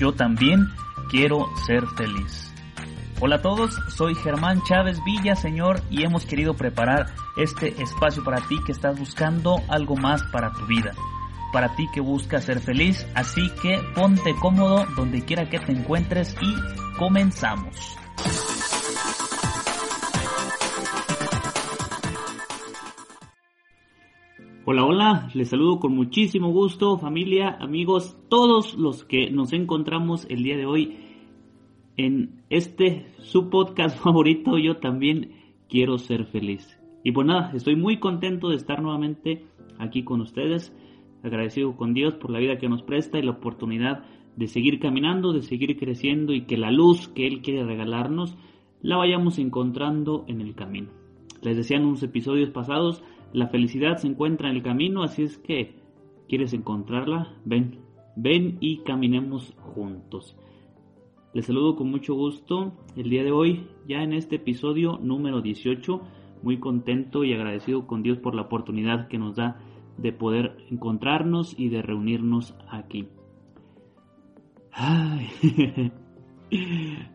Yo también quiero ser feliz. Hola a todos, soy Germán Chávez Villa, señor, y hemos querido preparar este espacio para ti que estás buscando algo más para tu vida. Para ti que buscas ser feliz, así que ponte cómodo donde quiera que te encuentres y comenzamos. Hola, hola, les saludo con muchísimo gusto, familia, amigos, todos los que nos encontramos el día de hoy en este su podcast favorito, yo también quiero ser feliz. Y pues nada, estoy muy contento de estar nuevamente aquí con ustedes, agradecido con Dios por la vida que nos presta y la oportunidad de seguir caminando, de seguir creciendo y que la luz que Él quiere regalarnos la vayamos encontrando en el camino. Les decía en unos episodios pasados, la felicidad se encuentra en el camino, así es que, ¿quieres encontrarla? Ven, ven y caminemos juntos. Les saludo con mucho gusto el día de hoy, ya en este episodio número 18, muy contento y agradecido con Dios por la oportunidad que nos da de poder encontrarnos y de reunirnos aquí.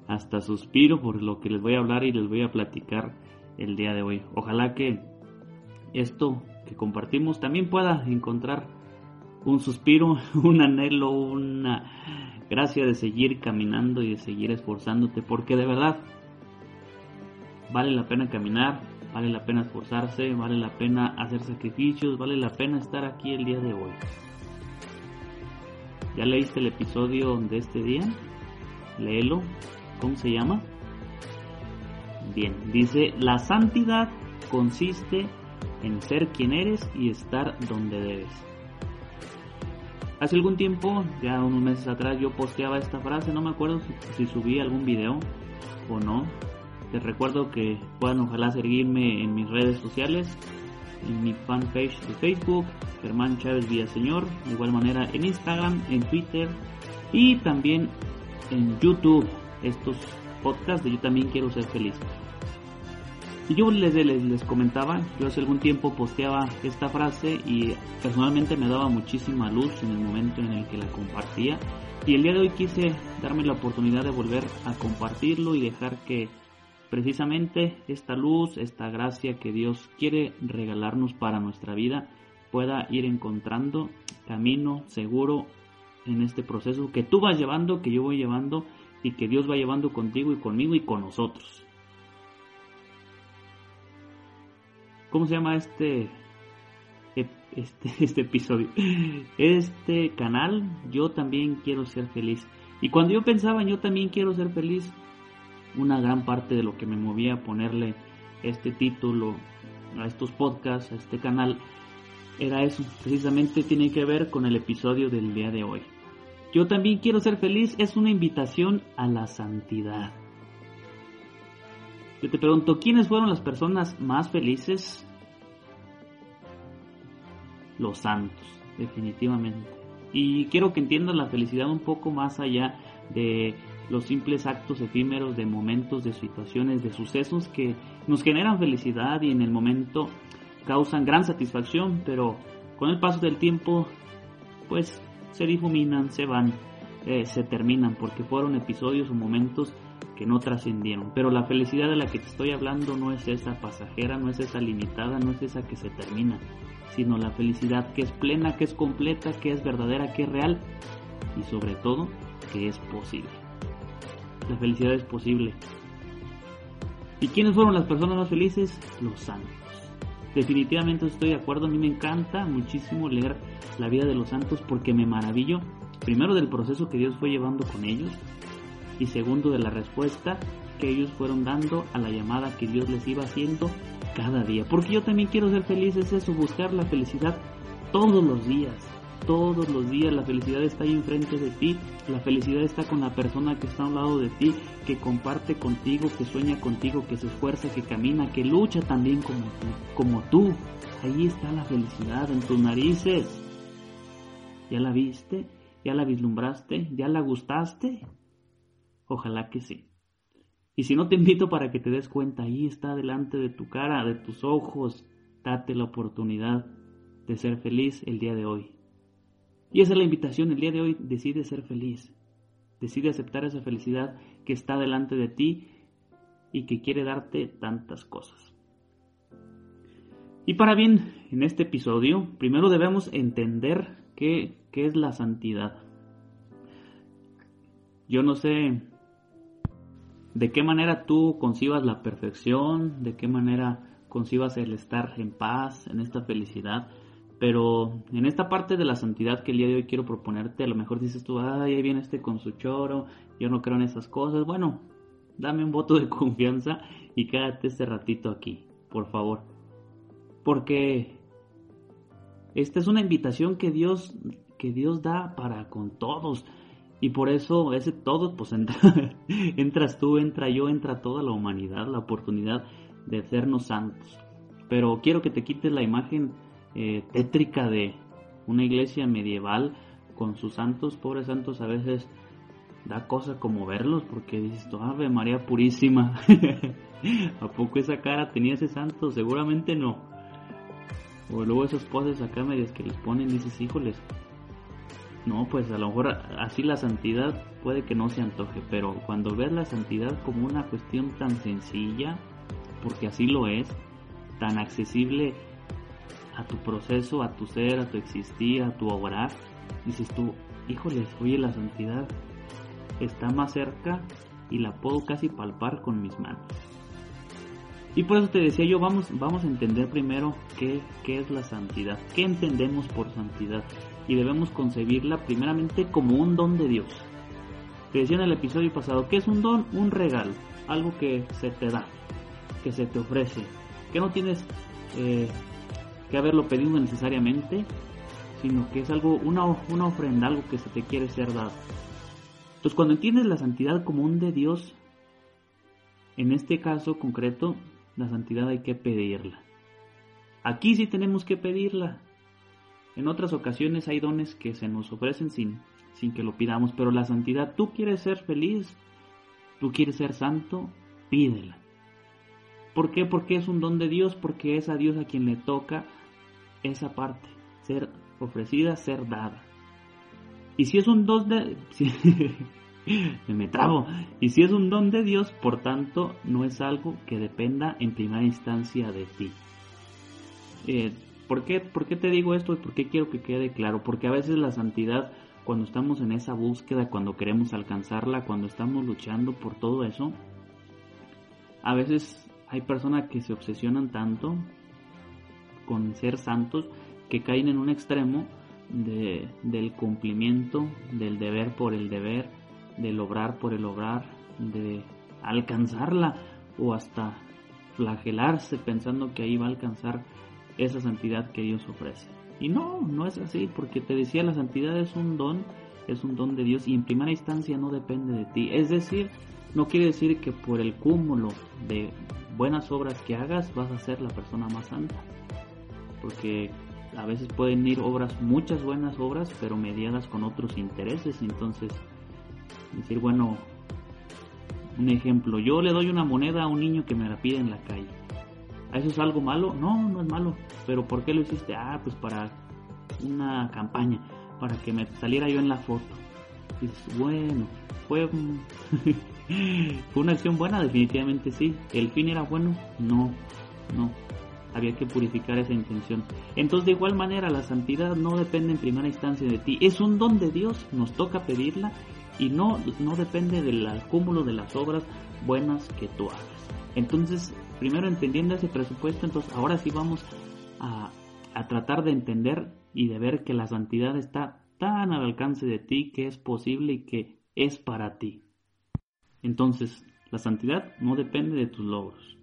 hasta suspiro por lo que les voy a hablar y les voy a platicar el día de hoy. Ojalá que esto que compartimos también pueda encontrar un suspiro, un anhelo, una gracia de seguir caminando y de seguir esforzándote, porque de verdad vale la pena caminar, vale la pena esforzarse, vale la pena hacer sacrificios, vale la pena estar aquí el día de hoy. ¿Ya leíste el episodio de este día? Léelo. ¿Cómo se llama? Bien, dice, la santidad consiste en ser quien eres y estar donde debes. Hace algún tiempo, ya unos meses atrás, yo posteaba esta frase, no me acuerdo si, subí algún video o no. Te recuerdo que puedan ojalá seguirme en mis redes sociales, en mi fanpage de Facebook, Germán Chávez Villaseñor, de igual manera en Instagram, en Twitter y también en YouTube, estos podcasts de Yo también quiero ser feliz. Y yo les, les, comentaba, yo hace algún tiempo posteaba esta frase y personalmente me daba muchísima luz en el momento en el que la compartía. Y el día de hoy quise darme la oportunidad de volver a compartirlo y dejar que precisamente esta luz, esta gracia que Dios quiere regalarnos para nuestra vida pueda ir encontrando camino seguro en este proceso que tú vas llevando, que yo voy llevando y que Dios va llevando contigo y conmigo y con nosotros. ¿Cómo se llama este, este, este episodio? Este canal, yo también quiero ser feliz. Y cuando yo pensaba yo también quiero ser feliz, una gran parte de lo que me movía a ponerle este título a estos podcasts, a este canal, era eso. Precisamente tiene que ver con el episodio del día de hoy. Yo también quiero ser feliz es una invitación a la santidad. Yo te pregunto, ¿quiénes fueron las personas más felices los santos, definitivamente. Y quiero que entiendas la felicidad un poco más allá de los simples actos efímeros de momentos, de situaciones, de sucesos que nos generan felicidad y en el momento causan gran satisfacción, pero con el paso del tiempo pues se difuminan, se van, eh, se terminan porque fueron episodios o momentos que no trascendieron. Pero la felicidad de la que te estoy hablando no es esa pasajera, no es esa limitada, no es esa que se termina sino la felicidad que es plena, que es completa, que es verdadera, que es real y sobre todo que es posible. La felicidad es posible. ¿Y quiénes fueron las personas más felices? Los santos. Definitivamente estoy de acuerdo, a mí me encanta muchísimo leer la vida de los santos porque me maravillo, primero del proceso que Dios fue llevando con ellos y segundo de la respuesta que ellos fueron dando a la llamada que Dios les iba haciendo cada día. Porque yo también quiero ser feliz, es eso, buscar la felicidad todos los días. Todos los días la felicidad está ahí enfrente de ti, la felicidad está con la persona que está a un lado de ti, que comparte contigo, que sueña contigo, que se esfuerza, que camina, que lucha también como tú. Como tú. Ahí está la felicidad en tus narices. ¿Ya la viste? ¿Ya la vislumbraste? ¿Ya la gustaste? Ojalá que sí. Y si no te invito para que te des cuenta, ahí está delante de tu cara, de tus ojos, date la oportunidad de ser feliz el día de hoy. Y esa es la invitación, el día de hoy decide ser feliz, decide aceptar esa felicidad que está delante de ti y que quiere darte tantas cosas. Y para bien, en este episodio, primero debemos entender qué, qué es la santidad. Yo no sé de qué manera tú concibas la perfección, de qué manera concibas el estar en paz, en esta felicidad. Pero en esta parte de la santidad que el día de hoy quiero proponerte, a lo mejor dices tú, ay, ahí viene este con su choro, yo no creo en esas cosas. Bueno, dame un voto de confianza y quédate este ratito aquí, por favor. Porque esta es una invitación que Dios, que Dios da para con todos. Y por eso ese todo, pues entras tú, entra yo, entra toda la humanidad, la oportunidad de hacernos santos. Pero quiero que te quites la imagen eh, tétrica de una iglesia medieval con sus santos, pobres santos, a veces da cosa como verlos porque dices, Ave María Purísima, ¿a poco esa cara tenía ese santo? Seguramente no. O luego esos poses acá medias que les ponen, dices, híjoles, no, pues a lo mejor así la santidad puede que no se antoje, pero cuando ves la santidad como una cuestión tan sencilla, porque así lo es, tan accesible a tu proceso, a tu ser, a tu existir, a tu obrar, dices tú, híjoles, oye, la santidad está más cerca y la puedo casi palpar con mis manos. Y por eso te decía yo, vamos, vamos a entender primero qué, qué es la santidad, qué entendemos por santidad y debemos concebirla primeramente como un don de Dios. Te decía en el episodio pasado, que es un don? Un regalo, algo que se te da, que se te ofrece, que no tienes eh, que haberlo pedido necesariamente, sino que es algo, una, una ofrenda, algo que se te quiere ser dado. Entonces cuando entiendes la santidad como un de Dios, en este caso concreto, la santidad hay que pedirla. Aquí sí tenemos que pedirla, en otras ocasiones hay dones que se nos ofrecen sin, sin que lo pidamos, pero la santidad, tú quieres ser feliz, tú quieres ser santo, pídela. ¿Por qué? Porque es un don de Dios, porque es a Dios a quien le toca esa parte, ser ofrecida, ser dada. Y si es un don de... me trabo. Y si es un don de Dios, por tanto, no es algo que dependa en primera instancia de ti. Eh, ¿Por qué, ¿Por qué te digo esto y por qué quiero que quede claro? Porque a veces la santidad, cuando estamos en esa búsqueda, cuando queremos alcanzarla, cuando estamos luchando por todo eso, a veces hay personas que se obsesionan tanto con ser santos que caen en un extremo de, del cumplimiento, del deber por el deber, del obrar por el obrar, de alcanzarla o hasta flagelarse pensando que ahí va a alcanzar esa santidad que Dios ofrece. Y no, no es así, porque te decía, la santidad es un don, es un don de Dios y en primera instancia no depende de ti. Es decir, no quiere decir que por el cúmulo de buenas obras que hagas vas a ser la persona más santa. Porque a veces pueden ir obras, muchas buenas obras, pero mediadas con otros intereses. Entonces, decir, bueno, un ejemplo, yo le doy una moneda a un niño que me la pide en la calle ¿Eso es algo malo? No, no es malo. ¿Pero por qué lo hiciste? Ah, pues para una campaña, para que me saliera yo en la foto. bueno, fue, fue una acción buena, definitivamente sí. ¿El fin era bueno? No, no. Había que purificar esa intención. Entonces, de igual manera, la santidad no depende en primera instancia de ti. Es un don de Dios, nos toca pedirla y no, no depende del acúmulo de las obras buenas que tú hagas. Entonces, primero entendiendo ese presupuesto, entonces ahora sí vamos a, tratar de entender y de ver que la santidad está tan al alcance de ti que es posible y que es para ti. Entonces, la santidad no depende de tus logros.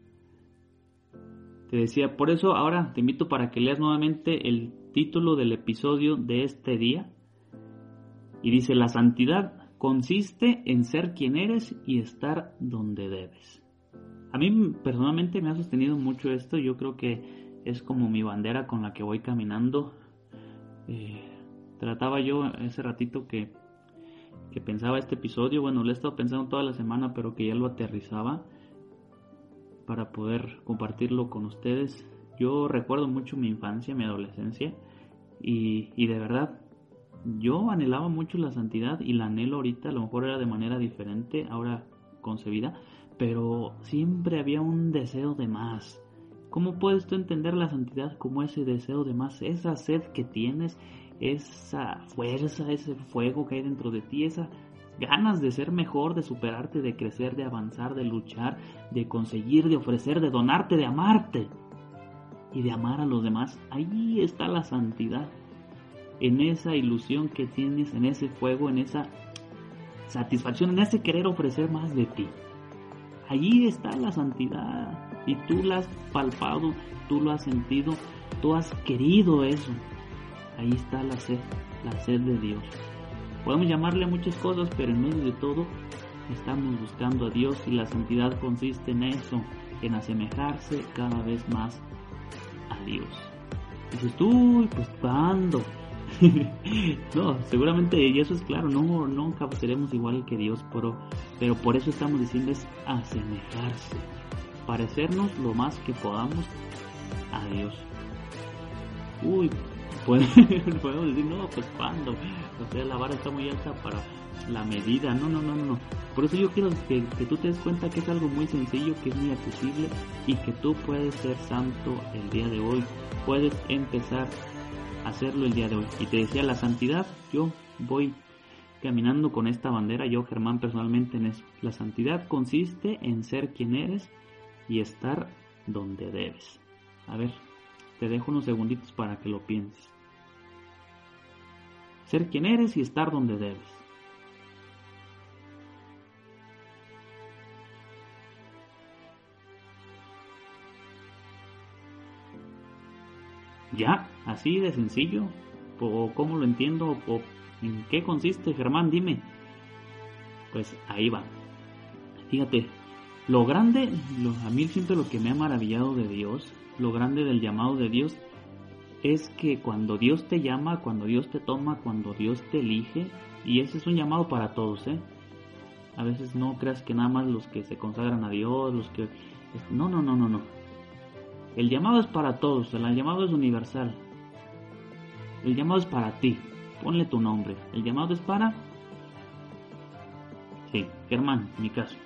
te decía, por eso ahora te invito para que leas nuevamente el título del episodio de este día. Y dice, la santidad consiste en ser quien eres y estar donde debes. A mí personalmente me ha sostenido mucho esto, yo creo que es como mi bandera con la que voy caminando. Eh, trataba yo ese ratito que, que pensaba este episodio, bueno, lo he estado pensando toda la semana, pero que ya lo aterrizaba para poder compartirlo con ustedes. Yo recuerdo mucho mi infancia, mi adolescencia y, y, de verdad yo anhelaba mucho la santidad y la anhelo ahorita, a lo mejor era de manera diferente, ahora concebida, pero siempre había un deseo de más. ¿Cómo puedes tú entender la santidad como ese deseo de más? Esa sed que tienes, esa fuerza, ese fuego que hay dentro de ti, esa ganas de ser mejor, de superarte, de crecer, de avanzar, de luchar, de conseguir, de ofrecer, de donarte, de amarte y de amar a los demás. Ahí está la santidad. En esa ilusión que tienes, en ese fuego, en esa satisfacción, en ese querer ofrecer más de ti. Allí está la santidad. Y tú la has palpado, tú lo has sentido, tú has querido eso. Ahí está la sed, la sed de Dios. Podemos llamarle a muchas cosas, pero en medio de todo estamos buscando a Dios y la santidad consiste en eso, en asemejarse cada vez más a Dios. Dices tú, pues ¿cuándo? no, seguramente, y eso es claro, no, nunca seremos igual que Dios, pero, pero por eso estamos diciendo es asemejarse, parecernos lo más que podamos a Dios. Uy, podemos decir, no, pues cuando, o sea, la vara está muy alta para la medida, no, no, no, no. Por eso yo quiero que, que, tú te des cuenta que es algo muy sencillo, que es muy accesible y que tú puedes ser santo el día de hoy, puedes empezar a hacerlo el día de hoy. Y te decía, la santidad, yo voy caminando con esta bandera, yo Germán personalmente en eso. La santidad consiste en ser quien eres y estar donde debes. A ver, te dejo unos segunditos para que lo pienses ser quien eres y estar donde debes. Ya, así de sencillo. ¿O cómo lo entiendo? ¿O en qué consiste, Germán? Dime. Pues ahí va. Fíjate, lo grande, a mí siempre lo que me ha maravillado de Dios, lo grande del llamado de Dios es que cuando Dios te llama, cuando Dios te toma, cuando Dios te elige, y ese es un llamado para todos, ¿eh? A veces no creas que nada más los que se consagran a Dios, los que... No, no, no, no, no. El llamado es para todos, el llamado es universal. El llamado es para ti. Ponle tu nombre. El llamado es para... Sí, Germán, mi caso.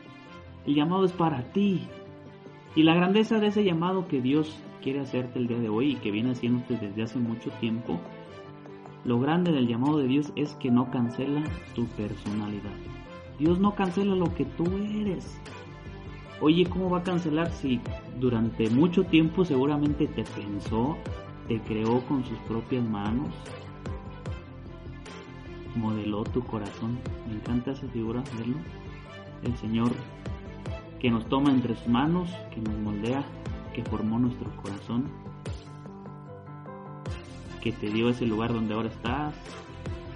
El llamado es para ti. Y la grandeza de ese llamado que Dios quiere hacerte el día de hoy y que viene haciéndote desde hace mucho tiempo, lo grande del llamado de Dios es que no cancela tu personalidad. Dios no cancela lo que tú eres. Oye, ¿cómo va a cancelar si durante mucho tiempo seguramente te pensó, te creó con sus propias manos? Modeló tu corazón. Me encanta esa figura, verlo. El Señor que nos toma entre sus manos, que nos moldea, que formó nuestro corazón, que te dio ese lugar donde ahora estás,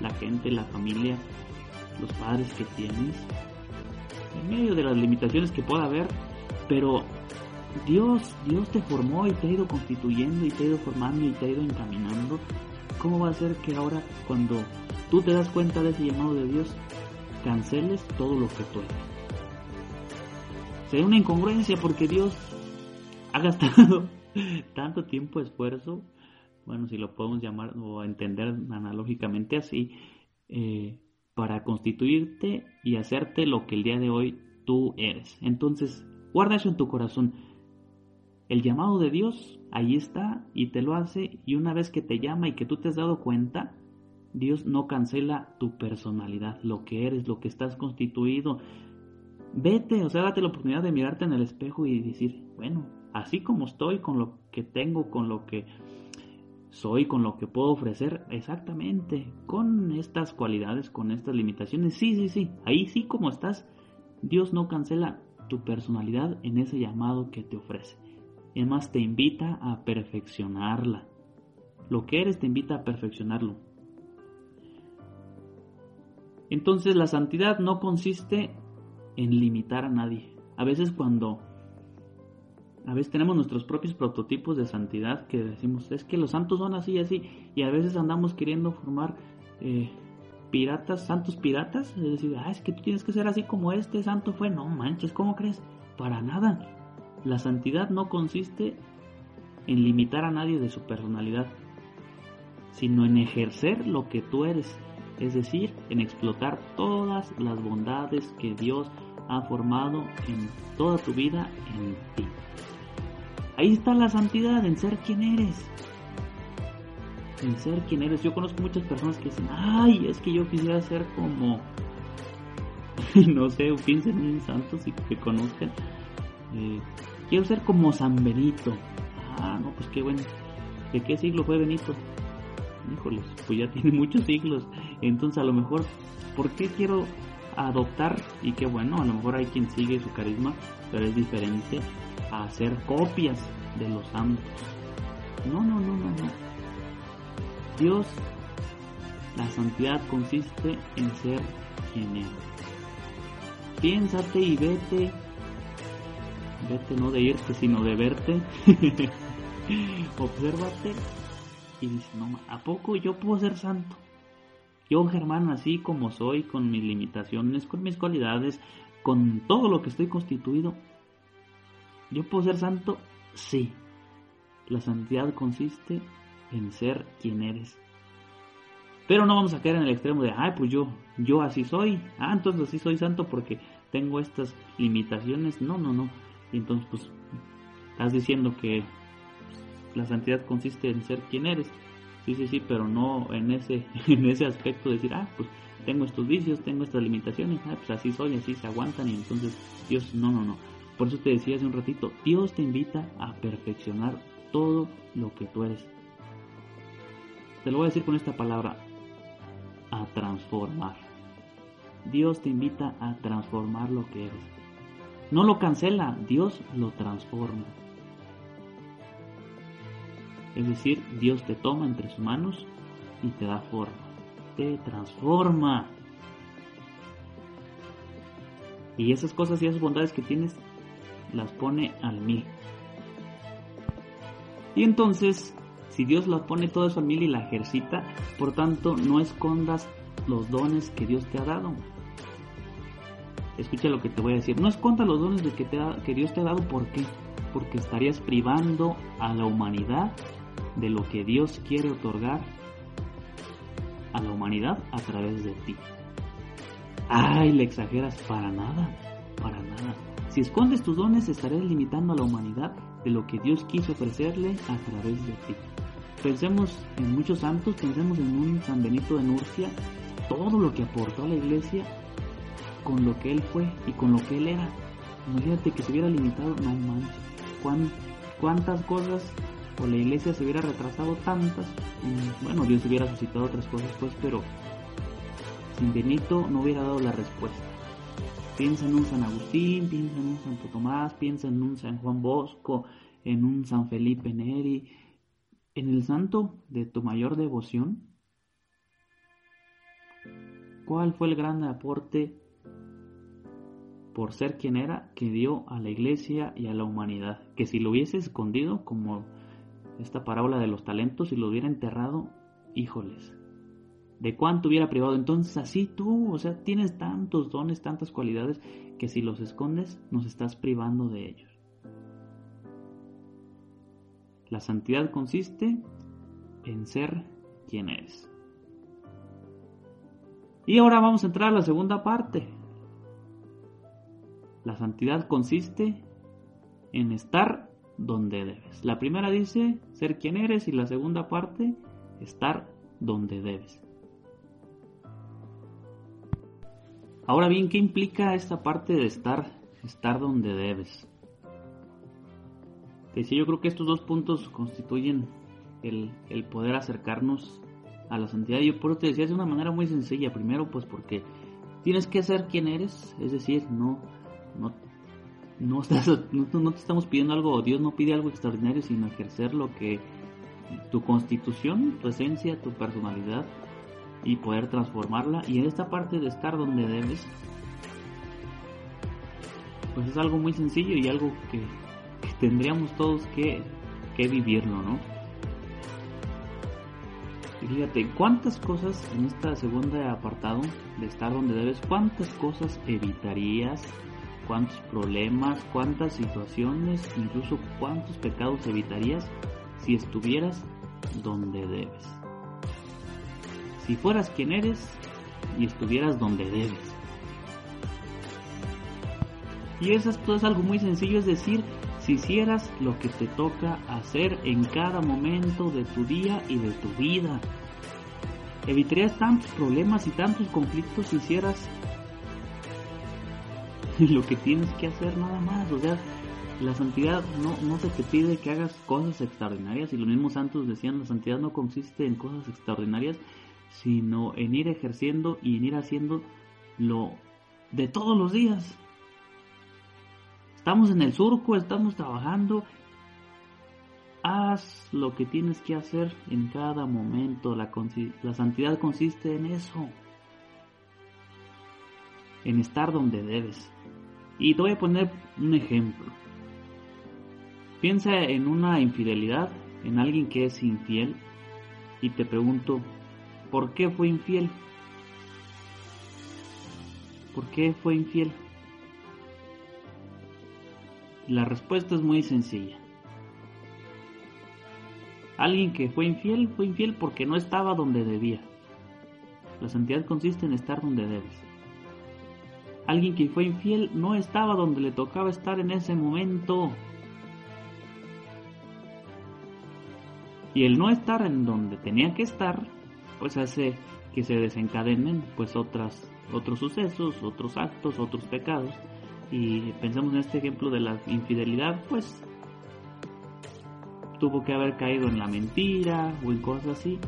la gente, la familia, los padres que tienes, en medio de las limitaciones que pueda haber, pero Dios, Dios te formó y te ha ido constituyendo y te ha ido formando y te ha ido encaminando. ¿Cómo va a ser que ahora cuando tú te das cuenta de ese llamado de Dios, canceles todo lo que tú eres? Sería una incongruencia porque Dios ha gastado tanto tiempo, esfuerzo, bueno, si lo podemos llamar o entender analógicamente así, eh, para constituirte y hacerte lo que el día de hoy tú eres. Entonces, guarda eso en tu corazón. El llamado de Dios ahí está y te lo hace y una vez que te llama y que tú te has dado cuenta, Dios no cancela tu personalidad, lo que eres, lo que estás constituido. Vete, o sea, date la oportunidad de mirarte en el espejo y decir, bueno, así como estoy, con lo que tengo, con lo que soy, con lo que puedo ofrecer, exactamente, con estas cualidades, con estas limitaciones, sí, sí, sí, ahí sí como estás, Dios no cancela tu personalidad en ese llamado que te ofrece. Es más, te invita a perfeccionarla. Lo que eres te invita a perfeccionarlo. Entonces la santidad no consiste en limitar a nadie. A veces cuando a veces tenemos nuestros propios prototipos de santidad que decimos, es que los santos son así y así, y a veces andamos queriendo formar eh, piratas, santos piratas, es decir, ah, es que tú tienes que ser así como este santo fue, no manches, ¿cómo crees? Para nada. La santidad no consiste en limitar a nadie de su personalidad, sino en ejercer lo que tú eres, es decir, en explotar todas las bondades que Dios ha formado en toda tu vida en ti. Ahí está la santidad, en ser quien eres. En ser quien eres. Yo conozco muchas personas que dicen, ay, es que yo quisiera ser como, no sé, piensen en un santo si que conozcan. Eh, quiero ser como San Benito. Ah, no, pues qué bueno. ¿De qué siglo fue Benito? Híjoles, pues ya tiene muchos siglos. Entonces a lo mejor, ¿por qué quiero adoptar? Y qué bueno, a lo mejor hay quien sigue su carisma, pero es diferente a hacer copias de los santos. No, no, no, no, no. Dios, la santidad consiste en ser quien es. Piénsate y vete. Vete no de irte, sino de verte. Obsérvate y dice, no, ¿a poco yo puedo ser santo? Yo, Germán, así como soy, con mis limitaciones, con mis cualidades, con todo lo que estoy constituido, ¿Yo puedo ser santo? Sí. La santidad consiste en ser quien eres. Pero no vamos a caer en el extremo de, ay, pues yo, yo así soy. Ah, entonces así soy santo porque tengo estas limitaciones. No, no, no. Y entonces, pues, estás diciendo que la santidad consiste en ser quien eres. Sí, sí, sí, pero no en ese, en ese aspecto de decir, ah, pues tengo estos vicios, tengo estas limitaciones, ah, pues así soy, así se aguantan y entonces Dios, no, no, no. Por eso te decía hace un ratito, Dios te invita a perfeccionar todo lo que tú eres. Te lo voy a decir con esta palabra, a transformar. Dios te invita a transformar lo que eres. No lo cancela, Dios lo transforma. Es decir, Dios te toma entre sus manos y te da forma. Te transforma. Y esas cosas y esas bondades que tienes las pone al mil. Y entonces, si Dios las pone todo eso al mil y la ejercita, por tanto, no escondas los dones que Dios te ha dado. Escucha lo que te voy a decir. No escondas los dones de que Dios te ha dado. ¿Por qué? Porque estarías privando a la humanidad de lo que Dios quiere otorgar a la humanidad a través de ti. Ay, le exageras para nada, para nada. Si escondes tus dones estarás limitando a la humanidad de lo que Dios quiso ofrecerle a través de ti. Pensemos en muchos santos, pensemos en un San Benito de Nurcia, todo lo que aportó a la iglesia con lo que él fue y con lo que él era. Imagínate que se hubiera limitado, no manches, cuántas cosas o la iglesia se hubiera retrasado tantas, bueno, Dios hubiera suscitado otras cosas pues, pero sin Benito no hubiera dado la respuesta. Piensa en un San Agustín, piensa en un Santo Tomás, piensa en un San Juan Bosco, en un San Felipe Neri, en el santo de tu mayor devoción. ¿Cuál fue el gran aporte por ser quien era que dio a la iglesia y a la humanidad? Que si lo hubiese escondido, como esta parábola de los talentos, y lo hubiera enterrado, híjoles, de cuánto hubiera privado. Entonces así tú, o sea, tienes tantos dones, tantas cualidades, que si los escondes, nos estás privando de ellos. La santidad consiste en ser quien eres. Y ahora vamos a entrar a la segunda parte. La santidad consiste en estar donde debes. La primera dice ser quien eres y la segunda parte estar donde debes. Ahora bien, ¿qué implica esta parte de estar, estar donde debes? Te decía, yo creo que estos dos puntos constituyen el, poder acercarnos a la santidad. Yo por eso te decía de una manera muy sencilla. Primero, pues porque tienes que ser quien eres, es decir, no, no, no, estás, no, te estamos pidiendo algo, Dios no pide algo extraordinario, sino ejercer lo que tu constitución, tu esencia, tu personalidad y poder transformarla. Y en esta parte de estar donde debes, pues es algo muy sencillo y algo que, tendríamos todos que, que vivirlo, ¿no? fíjate, ¿cuántas cosas en esta segunda apartado de estar donde debes, cuántas cosas evitarías cuántos problemas, cuántas situaciones, incluso cuántos pecados evitarías si estuvieras donde debes. Si fueras quien eres y estuvieras donde debes. Y eso es algo muy sencillo, es decir, si hicieras lo que te toca hacer en cada momento de tu día y de tu vida. Evitarías tantos problemas y tantos conflictos si hicieras lo que tienes que hacer nada más. O sea, la santidad no, no se te pide que hagas cosas extraordinarias y los mismos santos decían, la santidad no consiste en cosas extraordinarias, sino en ir ejerciendo y en ir haciendo lo de todos los días. Estamos en el surco, estamos trabajando. Haz lo que tienes que hacer en cada momento. La, la santidad consiste en eso. En estar donde debes. Y te voy a poner un ejemplo. Piensa en una infidelidad, en alguien que es infiel, y te pregunto, ¿por qué fue infiel? ¿Por qué fue infiel? La respuesta es muy sencilla. Alguien que fue infiel fue infiel porque no estaba donde debía. La santidad consiste en estar donde debes. Alguien que fue infiel no estaba donde le tocaba estar en ese momento. Y el no estar en donde tenía que estar, pues hace que se desencadenen pues otras, otros sucesos, otros actos, otros pecados. Y pensamos en este ejemplo de la infidelidad, pues tuvo que haber caído en la mentira o en cosas así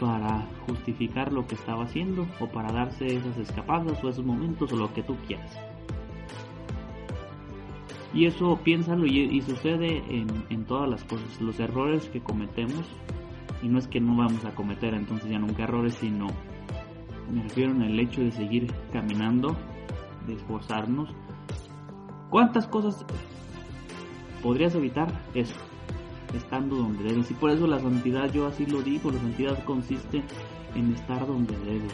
para justificar lo que estaba haciendo o para darse esas escapadas o esos momentos o lo que tú quieras. Y eso piénsalo y, sucede en, en, todas las cosas, los errores que cometemos, y no es que no vamos a cometer entonces ya nunca errores, sino me refiero en el hecho de seguir caminando, de esforzarnos. ¿Cuántas cosas podrías evitar eso? Estando donde debes. Y por eso la santidad, yo así lo digo, la santidad consiste en estar donde debes.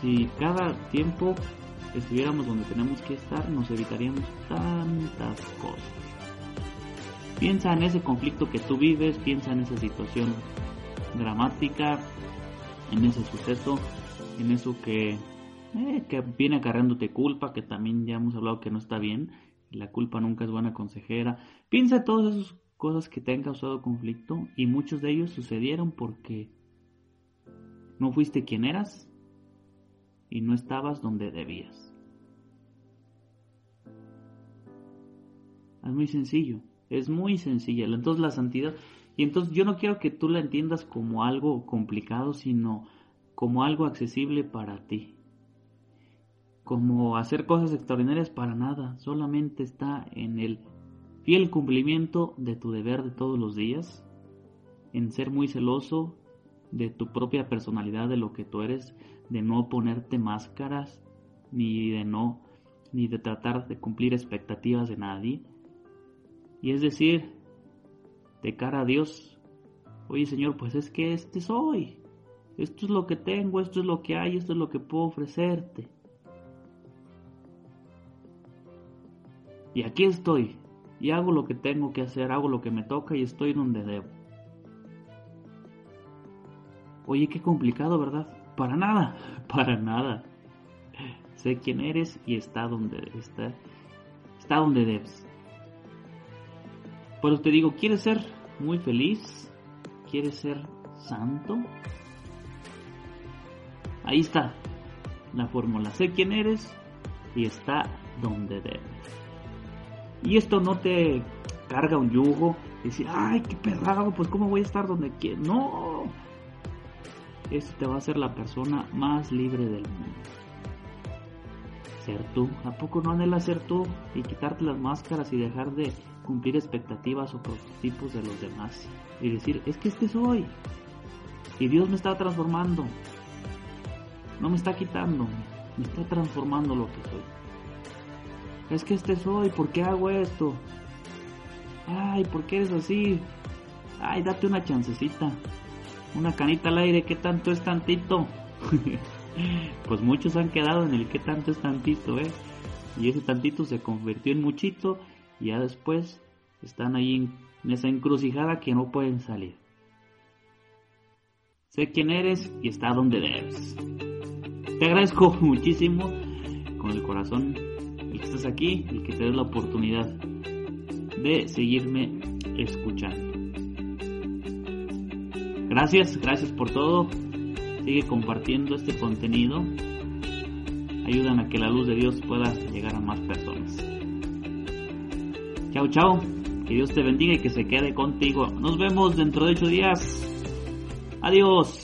Si cada tiempo estuviéramos donde tenemos que estar, nos evitaríamos tantas cosas. Piensa en ese conflicto que tú vives, piensa en esa situación dramática, en ese suceso, en eso que, eh, que viene acarreándote culpa, que también ya hemos hablado que no está bien, la culpa nunca es buena consejera. Piensa en todas esas cosas que te han causado conflicto y muchos de ellos sucedieron porque no fuiste quien eras y no estabas donde debías. Es muy sencillo, es muy sencilla. Entonces la santidad, y entonces yo no quiero que tú la entiendas como algo complicado, sino como algo accesible para ti como hacer cosas extraordinarias para nada, solamente está en el fiel cumplimiento de tu deber de todos los días, en ser muy celoso de tu propia personalidad, de lo que tú eres, de no ponerte máscaras, ni de no, ni de tratar de cumplir expectativas de nadie. Y es decir, de cara a Dios, oye Señor, pues es que este soy, esto es lo que tengo, esto es lo que hay, esto es lo que puedo ofrecerte. Y aquí estoy. Y hago lo que tengo que hacer, hago lo que me toca y estoy donde debo. Oye, qué complicado, ¿verdad? Para nada, para nada. Sé quién eres y está donde está, está donde debes. Pero te digo, ¿quieres ser muy feliz? ¿Quieres ser santo? Ahí está la fórmula. Sé quién eres y está donde debes. Y esto no te carga un yugo, decir, ay, qué perrado, pues cómo voy a estar donde quiero. No, esto te va a hacer la persona más libre del mundo. ser tú. ¿A poco no anhelas ser tú y quitarte las máscaras y dejar de cumplir expectativas o prototipos de los demás? Y decir, es que este soy. Y Dios me está transformando. No me está quitando, me está transformando lo que soy. Es que este soy, ¿por qué hago esto? Ay, ¿por qué eres así? Ay, date una chancecita. Una canita al aire, ¿qué tanto es tantito? pues muchos han quedado en el qué tanto es tantito, ¿eh? Y ese tantito se convirtió en muchito y ya después están ahí en esa encrucijada que no pueden salir. Sé quién eres y está donde debes. Te agradezco muchísimo con el corazón que estás aquí, el que te des la oportunidad de seguirme escuchando. Gracias, gracias por todo. Sigue compartiendo este contenido. Ayúdame a que la luz de Dios pueda llegar a más personas. Chao, chao. Que Dios te bendiga y que se quede contigo. Nos vemos dentro de ocho días. Adiós.